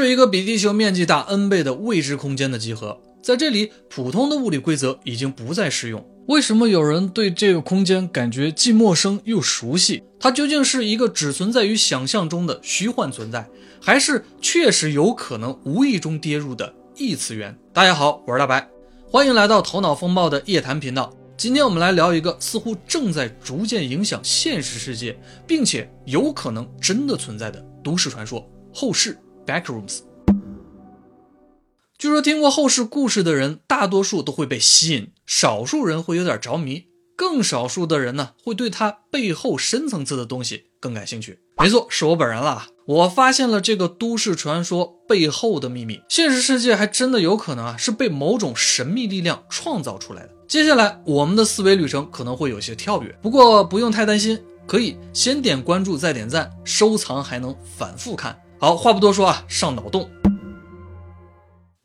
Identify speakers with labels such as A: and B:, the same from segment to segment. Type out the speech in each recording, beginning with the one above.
A: 是一个比地球面积大 n 倍的未知空间的集合，在这里，普通的物理规则已经不再适用。为什么有人对这个空间感觉既陌生又熟悉？它究竟是一个只存在于想象中的虚幻存在，还是确实有可能无意中跌入的异次元？大家好，我是大白，欢迎来到头脑风暴的夜谈频道。今天我们来聊一个似乎正在逐渐影响现实世界，并且有可能真的存在的都市传说——后世 （Backrooms）。据说听过后世故事的人，大多数都会被吸引，少数人会有点着迷，更少数的人呢，会对它背后深层次的东西更感兴趣。没错，是我本人了。我发现了这个都市传说背后的秘密，现实世界还真的有可能啊，是被某种神秘力量创造出来的。接下来我们的思维旅程可能会有些跳跃，不过不用太担心，可以先点关注再点赞，收藏还能反复看。好，话不多说啊，上脑洞。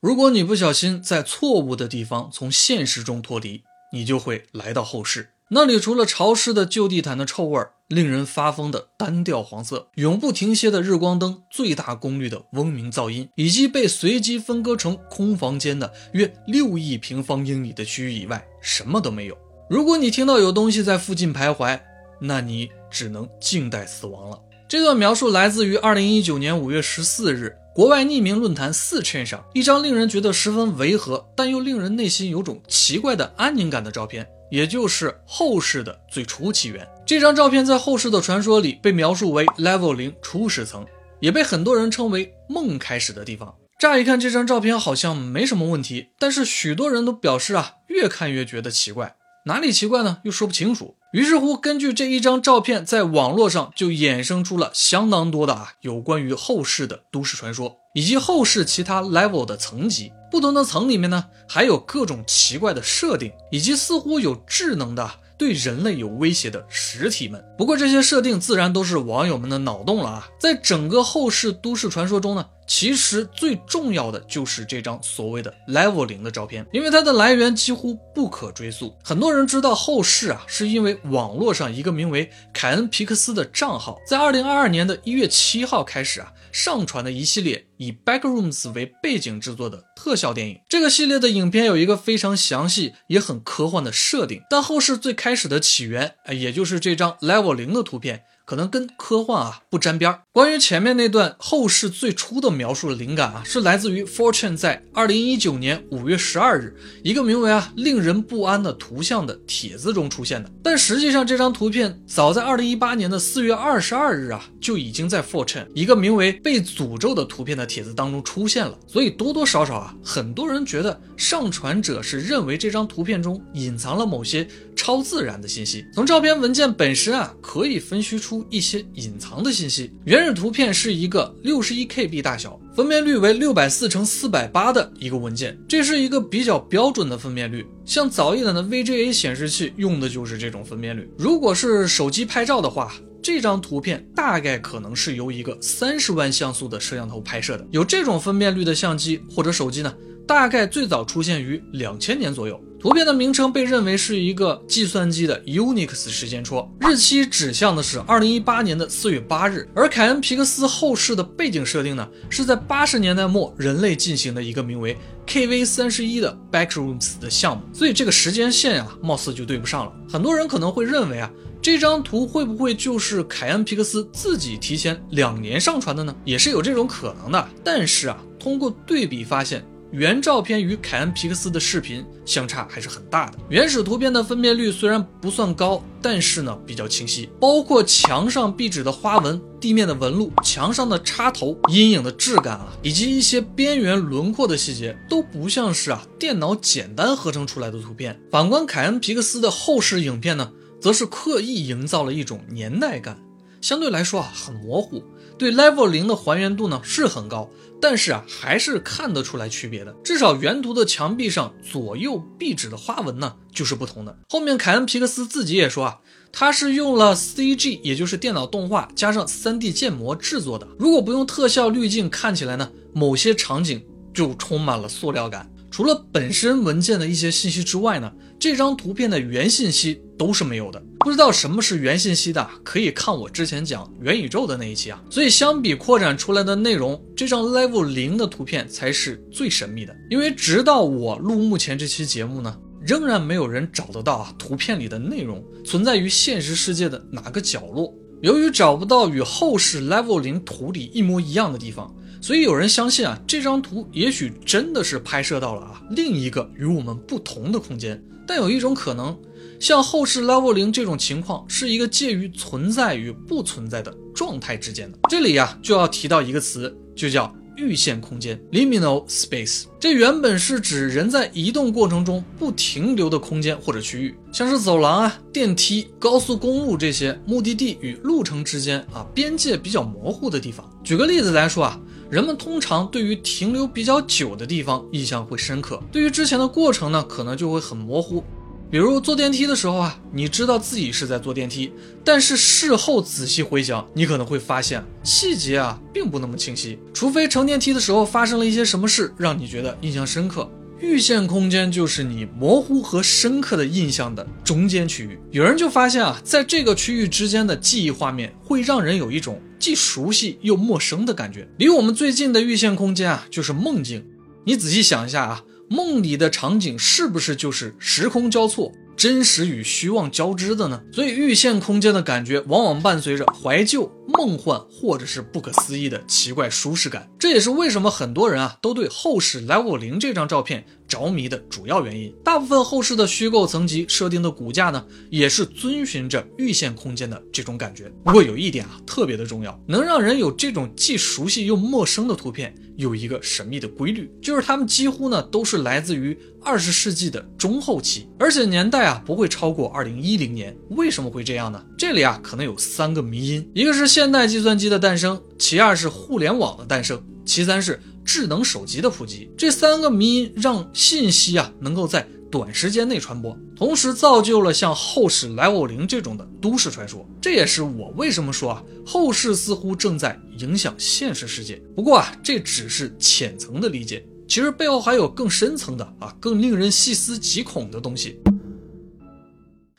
A: 如果你不小心在错误的地方从现实中脱离，你就会来到后世。那里除了潮湿的旧地毯的臭味儿，令人发疯的单调黄色，永不停歇的日光灯，最大功率的嗡鸣噪音，以及被随机分割成空房间的约六亿平方英里的区域以外，什么都没有。如果你听到有东西在附近徘徊，那你只能静待死亡了。这段描述来自于二零一九年五月十四日，国外匿名论坛四圈上一张令人觉得十分违和，但又令人内心有种奇怪的安宁感的照片。也就是后世的最初起源。这张照片在后世的传说里被描述为 Level 零初始层，也被很多人称为梦开始的地方。乍一看，这张照片好像没什么问题，但是许多人都表示啊，越看越觉得奇怪。哪里奇怪呢？又说不清楚。于是乎，根据这一张照片，在网络上就衍生出了相当多的啊有关于后世的都市传说，以及后世其他 level 的层级。不同的层里面呢，还有各种奇怪的设定，以及似乎有智能的对人类有威胁的实体们。不过这些设定自然都是网友们的脑洞了啊！在整个后世都市传说中呢，其实最重要的就是这张所谓的 Level 零的照片，因为它的来源几乎不可追溯。很多人知道后世啊，是因为网络上一个名为凯恩皮克斯的账号，在二零二二年的一月七号开始啊。上传的一系列以 Backrooms 为背景制作的特效电影，这个系列的影片有一个非常详细也很科幻的设定，但后世最开始的起源，哎，也就是这张 Level 零的图片。可能跟科幻啊不沾边儿。关于前面那段后世最初的描述的灵感啊，是来自于 Fortune 在二零一九年五月十二日一个名为啊令人不安的图像的帖子中出现的。但实际上，这张图片早在二零一八年的四月二十二日啊就已经在 Fortune 一个名为被诅咒的图片的帖子当中出现了。所以多多少少啊，很多人觉得上传者是认为这张图片中隐藏了某些超自然的信息。从照片文件本身啊，可以分析出。一些隐藏的信息。原始图片是一个六十一 KB 大小、分辨率为六百四乘四百八的一个文件，这是一个比较标准的分辨率。像早一点的 VGA 显示器用的就是这种分辨率。如果是手机拍照的话，这张图片大概可能是由一个三十万像素的摄像头拍摄的。有这种分辨率的相机或者手机呢？大概最早出现于两千年左右。图片的名称被认为是一个计算机的 Unix 时间戳，日期指向的是二零一八年的四月八日。而凯恩皮克斯后世的背景设定呢，是在八十年代末人类进行的一个名为 KV 三十一的 Backrooms 的项目，所以这个时间线啊，貌似就对不上了。很多人可能会认为啊，这张图会不会就是凯恩皮克斯自己提前两年上传的呢？也是有这种可能的。但是啊，通过对比发现。原照片与凯恩皮克斯的视频相差还是很大的。原始图片的分辨率虽然不算高，但是呢比较清晰，包括墙上壁纸的花纹、地面的纹路、墙上的插头、阴影的质感啊，以及一些边缘轮廓的细节，都不像是啊电脑简单合成出来的图片。反观凯恩皮克斯的后世影片呢，则是刻意营造了一种年代感，相对来说啊很模糊。对 Level 零的还原度呢是很高。但是啊，还是看得出来区别的。至少原图的墙壁上左右壁纸的花纹呢，就是不同的。后面凯恩皮克斯自己也说啊，他是用了 CG，也就是电脑动画加上 3D 建模制作的。如果不用特效滤镜，看起来呢，某些场景就充满了塑料感。除了本身文件的一些信息之外呢，这张图片的原信息都是没有的。不知道什么是元信息的，可以看我之前讲元宇宙的那一期啊。所以相比扩展出来的内容，这张 Level 零的图片才是最神秘的。因为直到我录目前这期节目呢，仍然没有人找得到啊图片里的内容存在于现实世界的哪个角落。由于找不到与后世 Level 零图里一模一样的地方。所以有人相信啊，这张图也许真的是拍摄到了啊另一个与我们不同的空间。但有一种可能，像后世 Level 零这种情况，是一个介于存在与不存在的状态之间的。这里呀就要提到一个词，就叫预线空间 （liminal space）。这原本是指人在移动过程中不停留的空间或者区域，像是走廊啊、电梯、高速公路这些目的地与路程之间啊边界比较模糊的地方。举个例子来说啊。人们通常对于停留比较久的地方印象会深刻，对于之前的过程呢，可能就会很模糊。比如坐电梯的时候啊，你知道自己是在坐电梯，但是事后仔细回想，你可能会发现细节啊并不那么清晰，除非乘电梯的时候发生了一些什么事，让你觉得印象深刻。预线空间就是你模糊和深刻的印象的中间区域。有人就发现啊，在这个区域之间的记忆画面会让人有一种既熟悉又陌生的感觉。离我们最近的预线空间啊，就是梦境。你仔细想一下啊，梦里的场景是不是就是时空交错？真实与虚妄交织的呢，所以预线空间的感觉往往伴随着怀旧、梦幻或者是不可思议的奇怪舒适感。这也是为什么很多人啊都对后世 Level 零这张照片着迷的主要原因。大部分后世的虚构层级设定的骨架呢，也是遵循着预线空间的这种感觉。不过有一点啊特别的重要，能让人有这种既熟悉又陌生的图片，有一个神秘的规律，就是它们几乎呢都是来自于二十世纪的中后期，而且年代。啊，不会超过二零一零年。为什么会这样呢？这里啊，可能有三个迷因：一个是现代计算机的诞生，其二是互联网的诞生，其三是智能手机的普及。这三个迷因让信息啊能够在短时间内传播，同时造就了像后世 Level 零这种的都市传说。这也是我为什么说啊，后世似乎正在影响现实世界。不过啊，这只是浅层的理解，其实背后还有更深层的啊，更令人细思极恐的东西。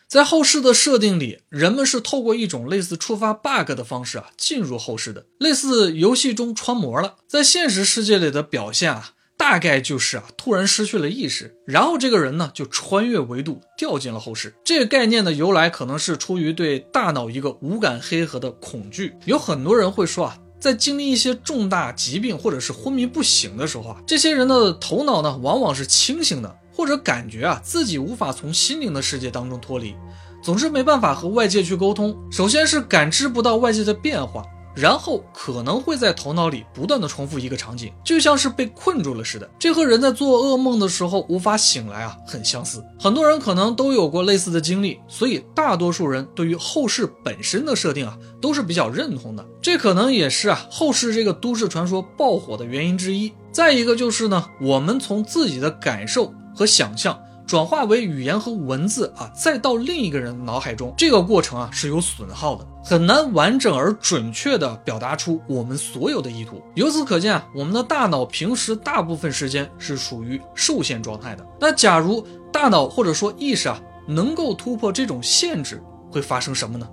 A: 在后世的设定里，人们是透过一种类似触发 bug 的方式啊进入后世的，类似游戏中穿模了。在现实世界里的表现啊，大概就是啊突然失去了意识，然后这个人呢就穿越维度掉进了后世。这个概念的由来可能是出于对大脑一个无感黑盒的恐惧。有很多人会说啊，在经历一些重大疾病或者是昏迷不醒的时候啊，这些人的头脑呢往往是清醒的。或者感觉啊自己无法从心灵的世界当中脱离，总是没办法和外界去沟通。首先是感知不到外界的变化，然后可能会在头脑里不断的重复一个场景，就像是被困住了似的。这和人在做噩梦的时候无法醒来啊很相似。很多人可能都有过类似的经历，所以大多数人对于后世本身的设定啊都是比较认同的。这可能也是啊后世这个都市传说爆火的原因之一。再一个就是呢，我们从自己的感受。和想象转化为语言和文字啊，再到另一个人脑海中，这个过程啊是有损耗的，很难完整而准确的表达出我们所有的意图。由此可见啊，我们的大脑平时大部分时间是处于受限状态的。那假如大脑或者说意识啊能够突破这种限制，会发生什么呢？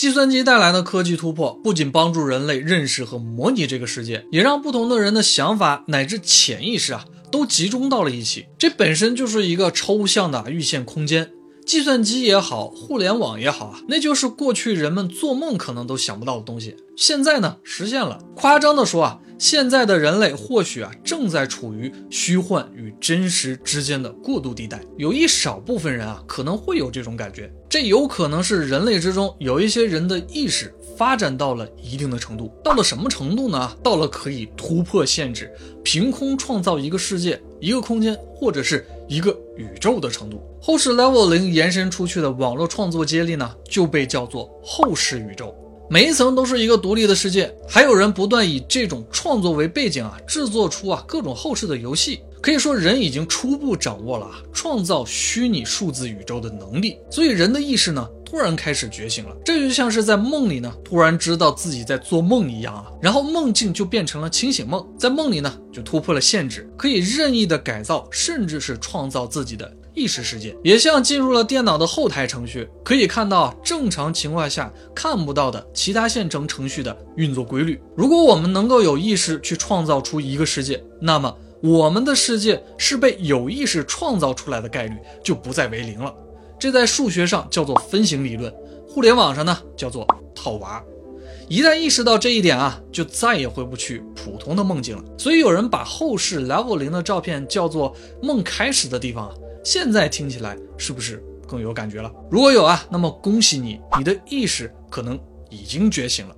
A: 计算机带来的科技突破不仅帮助人类认识和模拟这个世界，也让不同的人的想法乃至潜意识啊。都集中到了一起，这本身就是一个抽象的预现空间。计算机也好，互联网也好啊，那就是过去人们做梦可能都想不到的东西。现在呢，实现了。夸张的说啊，现在的人类或许啊，正在处于虚幻与真实之间的过渡地带。有一少部分人啊，可能会有这种感觉。这有可能是人类之中有一些人的意识。发展到了一定的程度，到了什么程度呢？到了可以突破限制，凭空创造一个世界、一个空间或者是一个宇宙的程度。后世 Level 零延伸出去的网络创作接力呢，就被叫做后世宇宙。每一层都是一个独立的世界，还有人不断以这种创作为背景啊，制作出啊各种后世的游戏。可以说，人已经初步掌握了啊创造虚拟数字宇宙的能力。所以，人的意识呢？突然开始觉醒了，这就像是在梦里呢，突然知道自己在做梦一样啊。然后梦境就变成了清醒梦，在梦里呢就突破了限制，可以任意的改造，甚至是创造自己的意识世界，也像进入了电脑的后台程序，可以看到正常情况下看不到的其他线程程序的运作规律。如果我们能够有意识去创造出一个世界，那么我们的世界是被有意识创造出来的概率就不再为零了。这在数学上叫做分形理论，互联网上呢叫做套娃。一旦意识到这一点啊，就再也回不去普通的梦境了。所以有人把后世 Level 零的照片叫做梦开始的地方啊。现在听起来是不是更有感觉了？如果有啊，那么恭喜你，你的意识可能已经觉醒了。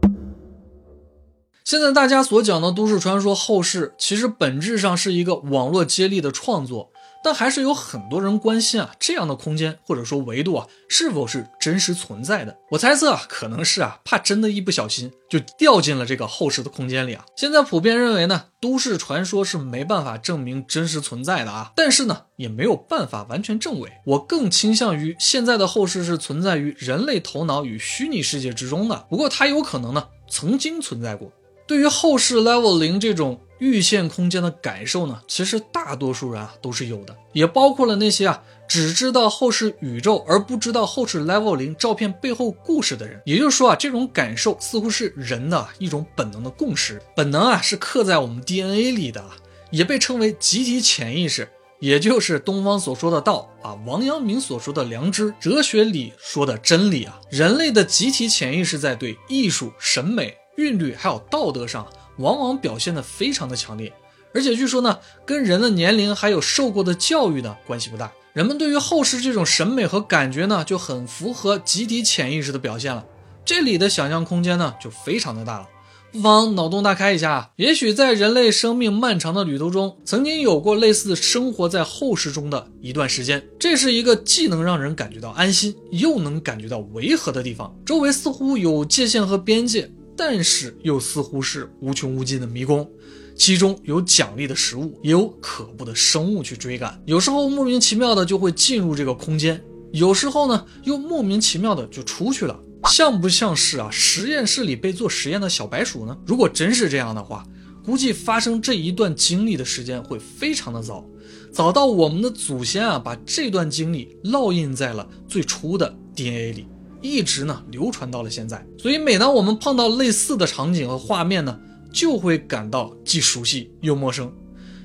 A: 现在大家所讲的都市传说后世，其实本质上是一个网络接力的创作。但还是有很多人关心啊，这样的空间或者说维度啊，是否是真实存在的？我猜测啊，可能是啊，怕真的一不小心就掉进了这个后世的空间里啊。现在普遍认为呢，都市传说是没办法证明真实存在的啊，但是呢，也没有办法完全证伪。我更倾向于现在的后世是存在于人类头脑与虚拟世界之中的，不过它有可能呢，曾经存在过。对于后世 Level 零这种。预线空间的感受呢，其实大多数人啊都是有的，也包括了那些啊只知道后世宇宙而不知道后世 level 零照片背后故事的人。也就是说啊，这种感受似乎是人的一种本能的共识，本能啊是刻在我们 DNA 里的，也被称为集体潜意识，也就是东方所说的道啊，王阳明所说的良知，哲学里说的真理啊。人类的集体潜意识在对艺术、审美、韵律还有道德上。往往表现的非常的强烈，而且据说呢，跟人的年龄还有受过的教育呢关系不大。人们对于后世这种审美和感觉呢，就很符合集体潜意识的表现了。这里的想象空间呢，就非常的大了。不妨脑洞大开一下，也许在人类生命漫长的旅途中，曾经有过类似生活在后世中的一段时间。这是一个既能让人感觉到安心，又能感觉到违和的地方，周围似乎有界限和边界。但是又似乎是无穷无尽的迷宫，其中有奖励的食物，也有可怖的生物去追赶。有时候莫名其妙的就会进入这个空间，有时候呢又莫名其妙的就出去了，像不像是啊实验室里被做实验的小白鼠呢？如果真是这样的话，估计发生这一段经历的时间会非常的早，早到我们的祖先啊把这段经历烙印在了最初的 DNA 里。一直呢流传到了现在，所以每当我们碰到类似的场景和画面呢，就会感到既熟悉又陌生，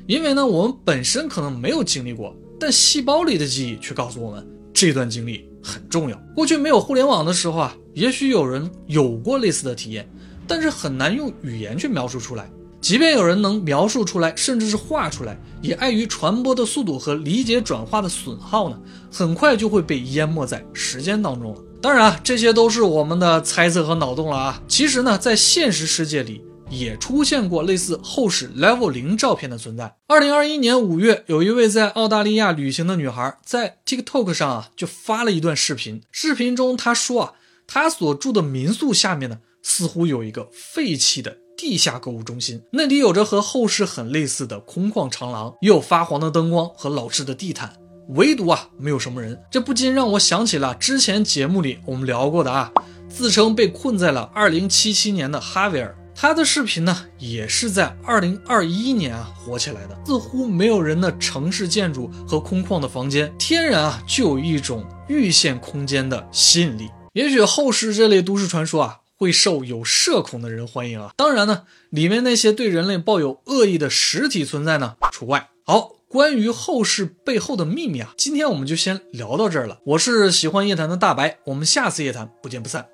A: 因为呢我们本身可能没有经历过，但细胞里的记忆却告诉我们这段经历很重要。过去没有互联网的时候啊，也许有人有过类似的体验，但是很难用语言去描述出来。即便有人能描述出来，甚至是画出来，也碍于传播的速度和理解转化的损耗呢，很快就会被淹没在时间当中了。当然啊，这些都是我们的猜测和脑洞了啊。其实呢，在现实世界里也出现过类似后世 Level 零照片的存在。二零二一年五月，有一位在澳大利亚旅行的女孩在 TikTok 上啊，就发了一段视频。视频中她说啊，她所住的民宿下面呢，似乎有一个废弃的地下购物中心，那里有着和后世很类似的空旷长廊，也有发黄的灯光和老式的地毯。唯独啊，没有什么人，这不禁让我想起了之前节目里我们聊过的啊，自称被困在了2077年的哈维尔，他的视频呢也是在2021年啊火起来的。似乎没有人的城市建筑和空旷的房间，天然啊就有一种预线空间的吸引力。也许后世这类都市传说啊会受有社恐的人欢迎啊，当然呢，里面那些对人类抱有恶意的实体存在呢除外。好。关于后世背后的秘密啊，今天我们就先聊到这儿了。我是喜欢夜谈的大白，我们下次夜谈不见不散。